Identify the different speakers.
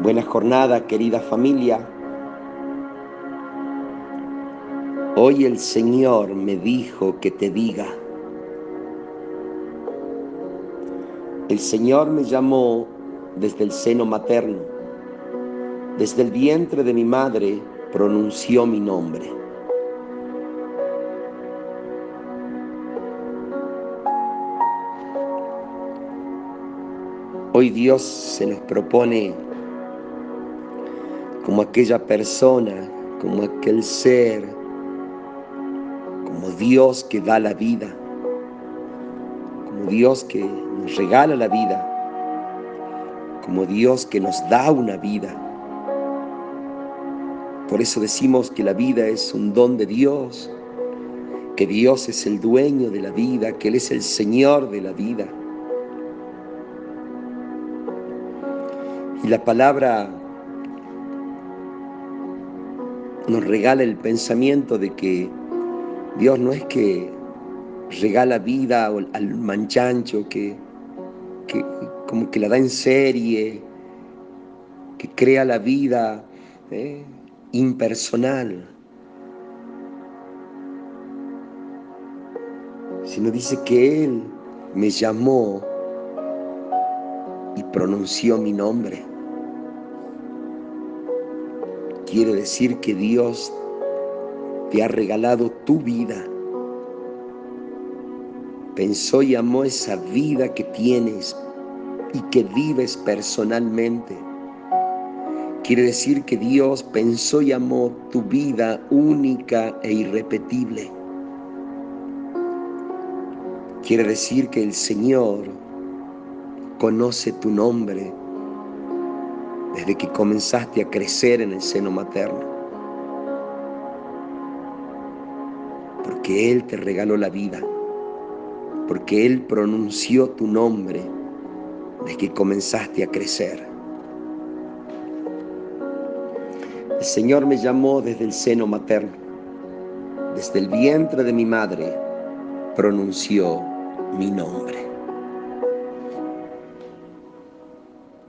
Speaker 1: Buena jornada, querida familia. Hoy el Señor me dijo que te diga. El Señor me llamó desde el seno materno. Desde el vientre de mi madre pronunció mi nombre. Hoy Dios se nos propone como aquella persona, como aquel ser, como Dios que da la vida, como Dios que nos regala la vida, como Dios que nos da una vida. Por eso decimos que la vida es un don de Dios, que Dios es el dueño de la vida, que Él es el Señor de la vida. Y la palabra nos regala el pensamiento de que Dios no es que regala vida al manchancho, que, como que la da en serie, que crea la vida ¿eh? impersonal, sino dice que Él me llamó y pronunció mi nombre quiere decir que Dios te ha regalado tu vida. Pensó y amó esa vida que tienes y que vives personalmente. Quiere decir que Dios pensó y amó tu vida única e irrepetible. Quiere decir que el Señor conoce tu nombre desde que comenzaste a crecer en el seno materno. Porque Él te regaló la vida, porque Él pronunció tu nombre desde que comenzaste a crecer. El Señor me llamó desde el seno materno, desde el vientre de mi madre pronunció mi nombre.